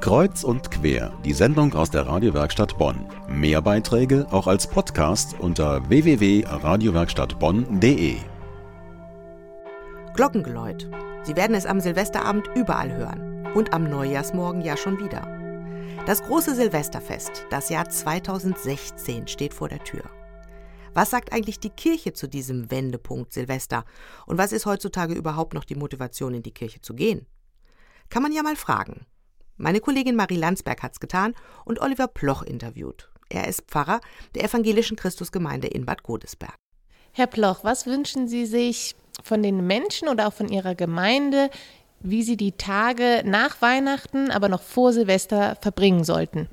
Kreuz und quer, die Sendung aus der Radiowerkstatt Bonn. Mehr Beiträge auch als Podcast unter www.radiowerkstattbonn.de. Glockengeläut. Sie werden es am Silvesterabend überall hören. Und am Neujahrsmorgen ja schon wieder. Das große Silvesterfest, das Jahr 2016, steht vor der Tür. Was sagt eigentlich die Kirche zu diesem Wendepunkt Silvester? Und was ist heutzutage überhaupt noch die Motivation, in die Kirche zu gehen? Kann man ja mal fragen. Meine Kollegin Marie Landsberg hat's getan und Oliver Ploch interviewt. Er ist Pfarrer der evangelischen Christusgemeinde in Bad Godesberg. Herr Ploch, was wünschen Sie sich von den Menschen oder auch von Ihrer Gemeinde, wie sie die Tage nach Weihnachten, aber noch vor Silvester verbringen sollten?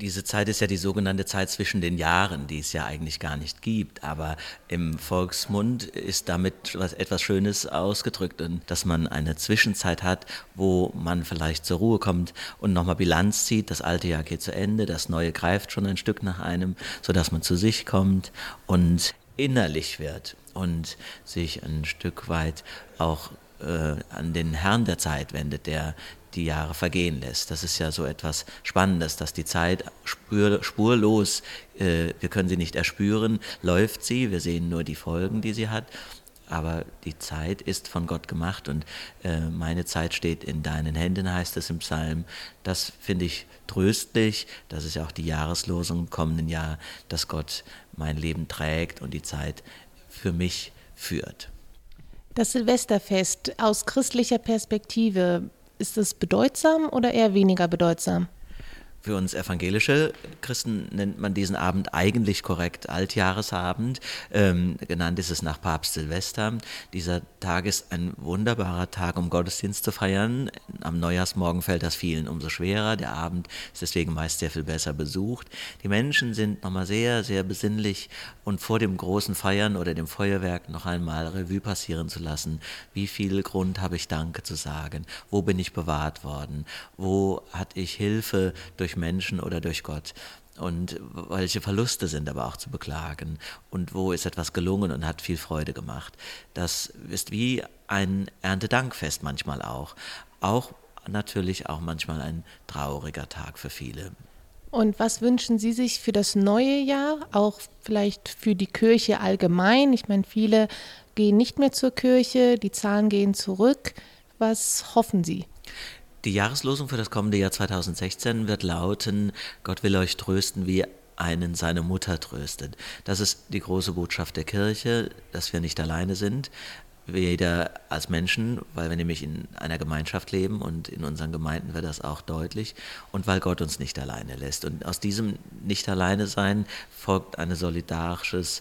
Diese Zeit ist ja die sogenannte Zeit zwischen den Jahren, die es ja eigentlich gar nicht gibt. Aber im Volksmund ist damit was, etwas Schönes ausgedrückt und dass man eine Zwischenzeit hat, wo man vielleicht zur Ruhe kommt und nochmal Bilanz zieht. Das alte Jahr geht zu Ende, das neue greift schon ein Stück nach einem, sodass man zu sich kommt und innerlich wird und sich ein Stück weit auch äh, an den Herrn der Zeit wendet, der die Jahre vergehen lässt. Das ist ja so etwas Spannendes, dass die Zeit spur, spurlos, äh, wir können sie nicht erspüren, läuft sie, wir sehen nur die Folgen, die sie hat. Aber die Zeit ist von Gott gemacht und äh, meine Zeit steht in deinen Händen, heißt es im Psalm. Das finde ich tröstlich. Das ist ja auch die Jahreslosung im kommenden Jahr, dass Gott mein Leben trägt und die Zeit für mich führt. Das Silvesterfest aus christlicher Perspektive, ist es bedeutsam oder eher weniger bedeutsam? Für uns evangelische Christen nennt man diesen Abend eigentlich korrekt Altjahresabend. Ähm, genannt ist es nach Papst Silvester. Dieser Tag ist ein wunderbarer Tag, um Gottesdienst zu feiern. Am Neujahrsmorgen fällt das vielen umso schwerer. Der Abend ist deswegen meist sehr viel besser besucht. Die Menschen sind nochmal sehr, sehr besinnlich und vor dem großen Feiern oder dem Feuerwerk noch einmal Revue passieren zu lassen. Wie viel Grund habe ich Danke zu sagen? Wo bin ich bewahrt worden? Wo hatte ich Hilfe durch durch Menschen oder durch Gott. Und welche Verluste sind aber auch zu beklagen und wo ist etwas gelungen und hat viel Freude gemacht. Das ist wie ein Erntedankfest manchmal auch. Auch natürlich auch manchmal ein trauriger Tag für viele. Und was wünschen Sie sich für das neue Jahr, auch vielleicht für die Kirche allgemein? Ich meine, viele gehen nicht mehr zur Kirche, die Zahlen gehen zurück. Was hoffen Sie? Die Jahreslosung für das kommende Jahr 2016 wird lauten, Gott will euch trösten, wie einen seine Mutter tröstet. Das ist die große Botschaft der Kirche, dass wir nicht alleine sind, weder als Menschen, weil wir nämlich in einer Gemeinschaft leben und in unseren Gemeinden wird das auch deutlich und weil Gott uns nicht alleine lässt. Und aus diesem Nicht alleine sein folgt ein solidarisches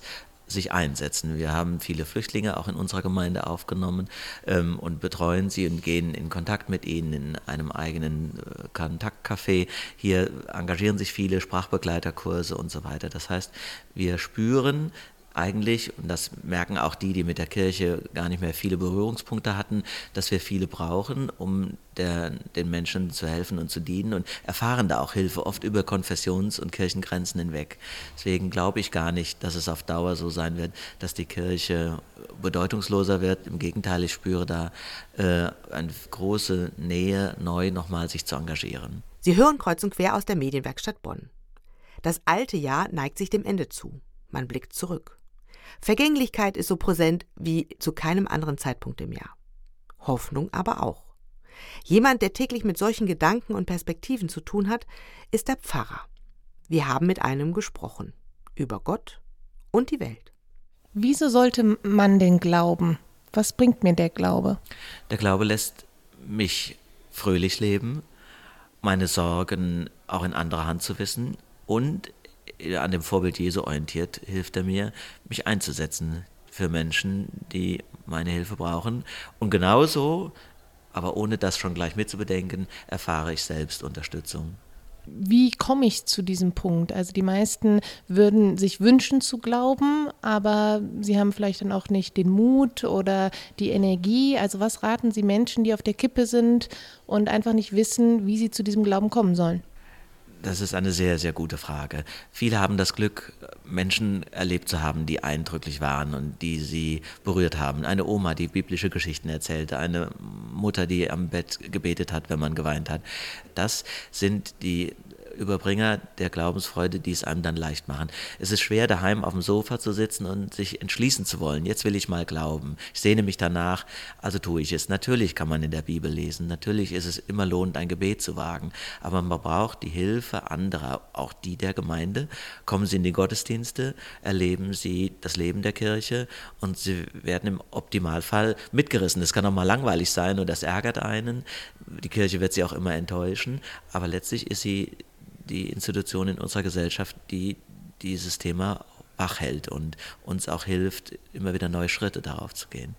sich einsetzen. Wir haben viele Flüchtlinge auch in unserer Gemeinde aufgenommen ähm, und betreuen sie und gehen in Kontakt mit ihnen in einem eigenen äh, Kontaktcafé. Hier engagieren sich viele Sprachbegleiterkurse und so weiter. Das heißt, wir spüren, eigentlich, und das merken auch die, die mit der Kirche gar nicht mehr viele Berührungspunkte hatten, dass wir viele brauchen, um der, den Menschen zu helfen und zu dienen und erfahren da auch Hilfe, oft über Konfessions- und Kirchengrenzen hinweg. Deswegen glaube ich gar nicht, dass es auf Dauer so sein wird, dass die Kirche bedeutungsloser wird. Im Gegenteil, ich spüre da äh, eine große Nähe, neu nochmal sich zu engagieren. Sie hören kreuz und quer aus der Medienwerkstatt Bonn. Das alte Jahr neigt sich dem Ende zu. Man blickt zurück. Vergänglichkeit ist so präsent wie zu keinem anderen Zeitpunkt im Jahr. Hoffnung aber auch. Jemand, der täglich mit solchen Gedanken und Perspektiven zu tun hat, ist der Pfarrer. Wir haben mit einem gesprochen. Über Gott und die Welt. Wieso sollte man denn glauben? Was bringt mir der Glaube? Der Glaube lässt mich fröhlich leben, meine Sorgen auch in anderer Hand zu wissen und an dem Vorbild Jesu orientiert, hilft er mir, mich einzusetzen für Menschen, die meine Hilfe brauchen. Und genauso, aber ohne das schon gleich mitzubedenken, erfahre ich selbst Unterstützung. Wie komme ich zu diesem Punkt? Also die meisten würden sich wünschen zu glauben, aber sie haben vielleicht dann auch nicht den Mut oder die Energie. Also was raten Sie Menschen, die auf der Kippe sind und einfach nicht wissen, wie sie zu diesem Glauben kommen sollen? Das ist eine sehr, sehr gute Frage. Viele haben das Glück, Menschen erlebt zu haben, die eindrücklich waren und die sie berührt haben. Eine Oma, die biblische Geschichten erzählte, eine Mutter, die am Bett gebetet hat, wenn man geweint hat. Das sind die Überbringer der Glaubensfreude, die es einem dann leicht machen. Es ist schwer, daheim auf dem Sofa zu sitzen und sich entschließen zu wollen. Jetzt will ich mal glauben. Ich sehne mich danach, also tue ich es. Natürlich kann man in der Bibel lesen. Natürlich ist es immer lohnend, ein Gebet zu wagen. Aber man braucht die Hilfe anderer, auch die der Gemeinde. Kommen Sie in die Gottesdienste, erleben Sie das Leben der Kirche und Sie werden im Optimalfall mitgerissen. Es kann auch mal langweilig sein und das ärgert einen. Die Kirche wird Sie auch immer enttäuschen. Aber letztlich ist sie die Institution in unserer Gesellschaft, die dieses Thema wach hält und uns auch hilft, immer wieder neue Schritte darauf zu gehen.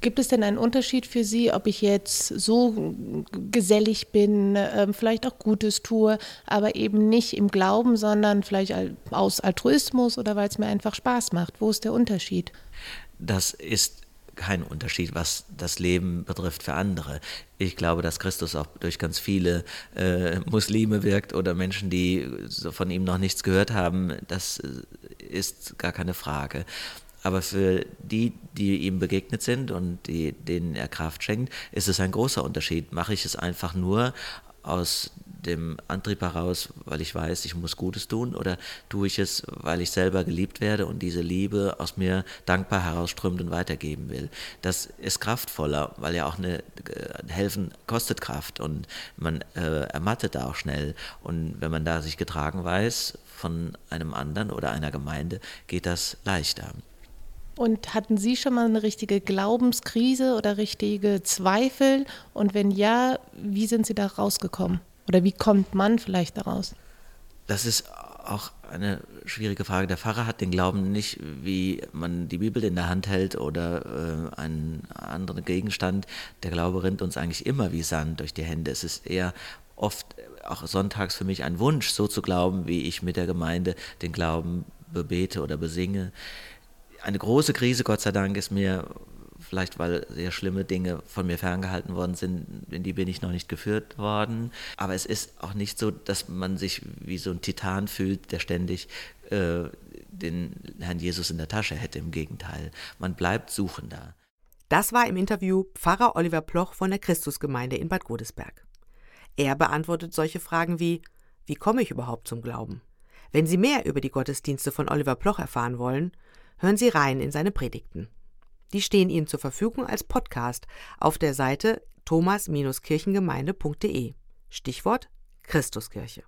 Gibt es denn einen Unterschied für Sie, ob ich jetzt so gesellig bin, ähm, vielleicht auch Gutes tue, aber eben nicht im Glauben, sondern vielleicht aus Altruismus oder weil es mir einfach Spaß macht? Wo ist der Unterschied? Das ist kein Unterschied, was das Leben betrifft für andere. Ich glaube, dass Christus auch durch ganz viele äh, Muslime wirkt oder Menschen, die so von ihm noch nichts gehört haben. Das äh, ist gar keine Frage. Aber für die, die ihm begegnet sind und die, denen er Kraft schenkt, ist es ein großer Unterschied. Mache ich es einfach nur aus dem Antrieb heraus, weil ich weiß, ich muss Gutes tun, oder tue ich es, weil ich selber geliebt werde und diese Liebe aus mir dankbar herausströmt und weitergeben will. Das ist kraftvoller, weil ja auch eine äh, helfen kostet Kraft und man äh, ermattet da auch schnell. Und wenn man da sich getragen weiß von einem anderen oder einer Gemeinde, geht das leichter. Und hatten Sie schon mal eine richtige Glaubenskrise oder richtige Zweifel? Und wenn ja, wie sind Sie da rausgekommen? Oder wie kommt man vielleicht daraus? Das ist auch eine schwierige Frage. Der Pfarrer hat den Glauben nicht, wie man die Bibel in der Hand hält oder äh, einen anderen Gegenstand. Der Glaube rinnt uns eigentlich immer wie Sand durch die Hände. Es ist eher oft auch sonntags für mich ein Wunsch, so zu glauben, wie ich mit der Gemeinde den Glauben bebete oder besinge. Eine große Krise, Gott sei Dank, ist mir vielleicht weil sehr schlimme Dinge von mir ferngehalten worden sind, in die bin ich noch nicht geführt worden. Aber es ist auch nicht so, dass man sich wie so ein Titan fühlt, der ständig äh, den Herrn Jesus in der Tasche hätte. Im Gegenteil, man bleibt suchender. Das war im Interview Pfarrer Oliver Ploch von der Christusgemeinde in Bad Godesberg. Er beantwortet solche Fragen wie: Wie komme ich überhaupt zum Glauben? Wenn Sie mehr über die Gottesdienste von Oliver Ploch erfahren wollen, hören Sie rein in seine Predigten. Die stehen Ihnen zur Verfügung als Podcast auf der Seite thomas-kirchengemeinde.de. Stichwort Christuskirche.